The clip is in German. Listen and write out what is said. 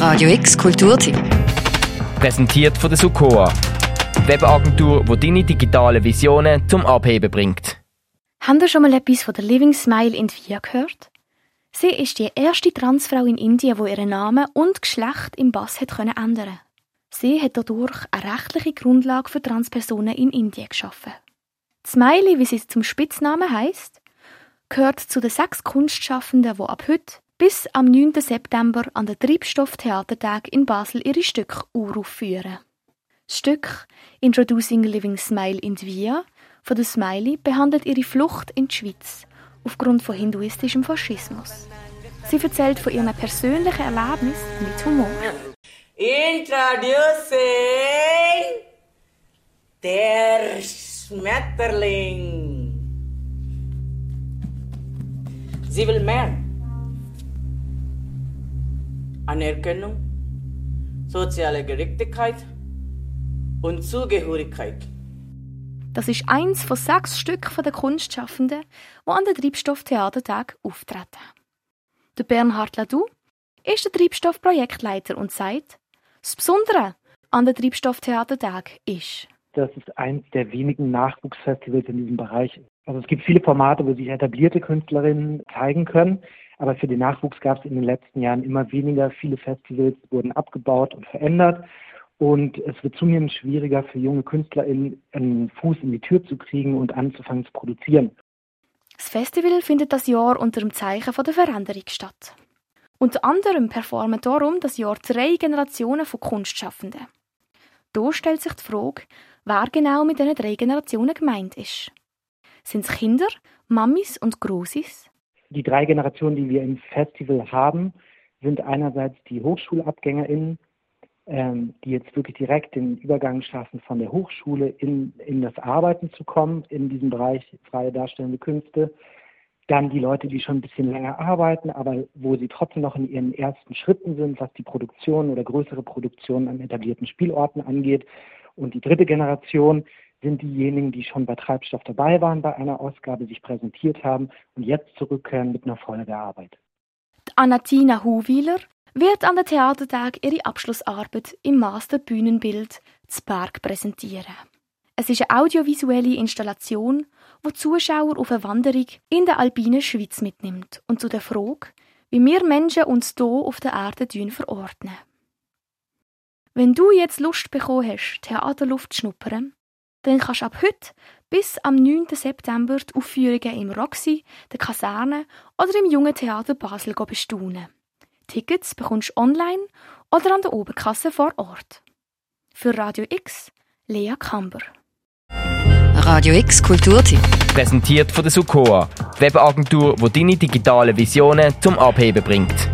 Radio X Kulturtipp. Präsentiert von der Sukoa. Webagentur, die deine digitalen Visionen zum Abheben bringt. Habt ihr schon mal etwas von der Living Smile in Via gehört? Sie ist die erste Transfrau in Indien, die ihren Namen und Geschlecht im Pass hat können ändern. Sie hat dadurch eine rechtliche Grundlage für Transpersonen in Indien geschaffen. Smiley, wie sie zum Spitznamen heißt, gehört zu den sechs Kunstschaffenden, die ab heute bis am 9. September an den Treibstofftheatertag in Basel ihre Stücke uraufführen. Das Stück Introducing Living Smile in Via von der Smiley behandelt ihre Flucht in die Schweiz aufgrund von hinduistischem Faschismus. Sie erzählt von ihren persönlichen Erlebnissen mit Humor. Introducing der Schmetterling. Sie will mehr. Anerkennung, soziale Gerechtigkeit und Zugehörigkeit. Das ist eins von sechs Stücken der Kunstschaffenden, die an den Treibstofftheatertag auftreten. Der Bernhard Ladou ist der Treibstoffprojektleiter und sagt, das Besondere an den Treibstofftheatertag ist, das ist eins der wenigen Nachwuchsfestivals in diesem Bereich. Also es gibt viele Formate, wo sich etablierte Künstlerinnen zeigen können, aber für den Nachwuchs gab es in den letzten Jahren immer weniger. Viele Festivals wurden abgebaut und verändert und es wird zunehmend schwieriger für junge KünstlerInnen, einen Fuß in die Tür zu kriegen und anzufangen zu produzieren. Das Festival findet das Jahr unter dem Zeichen der Veränderung statt. Unter anderem performen darum das Jahr drei Generationen von Kunstschaffenden. Da stellt sich die Frage, wer genau mit diesen drei Generationen gemeint ist. Sind es Kinder, Mamis und Grossis? Die drei Generationen, die wir im Festival haben, sind einerseits die HochschulabgängerInnen, ähm, die jetzt wirklich direkt den Übergang schaffen, von der Hochschule in, in das Arbeiten zu kommen, in diesem Bereich freie darstellende Künste. Dann die Leute, die schon ein bisschen länger arbeiten, aber wo sie trotzdem noch in ihren ersten Schritten sind, was die Produktion oder größere Produktionen an etablierten Spielorten angeht. Und die dritte Generation sind diejenigen, die schon bei Treibstoff dabei waren bei einer Ausgabe, sich präsentiert haben und jetzt zurückkehren mit einer Folgearbeit. Anatina Huwiler wird an der Theatertag ihre Abschlussarbeit im Master Bühnenbild zu präsentieren. Es ist eine audiovisuelle Installation, wo Zuschauer auf eine Wanderung in der alpinen Schweiz mitnimmt und zu der Frage, wie wir Menschen uns hier auf der Erde verordnen. Wenn du jetzt Lust bekommen hast, Theaterluft zu schnuppern, dann kannst du ab heute bis am 9. September die Aufführungen im Roxy, der Kaserne oder im Jungen Theater Basel bestaunen. Tickets bekommst du online oder an der Oberkasse vor Ort. Für Radio X, Lea Kamber. Radio X Kulturtipp. Präsentiert von der Sukoa. Webagentur, die deine digitalen Visionen zum Abheben bringt.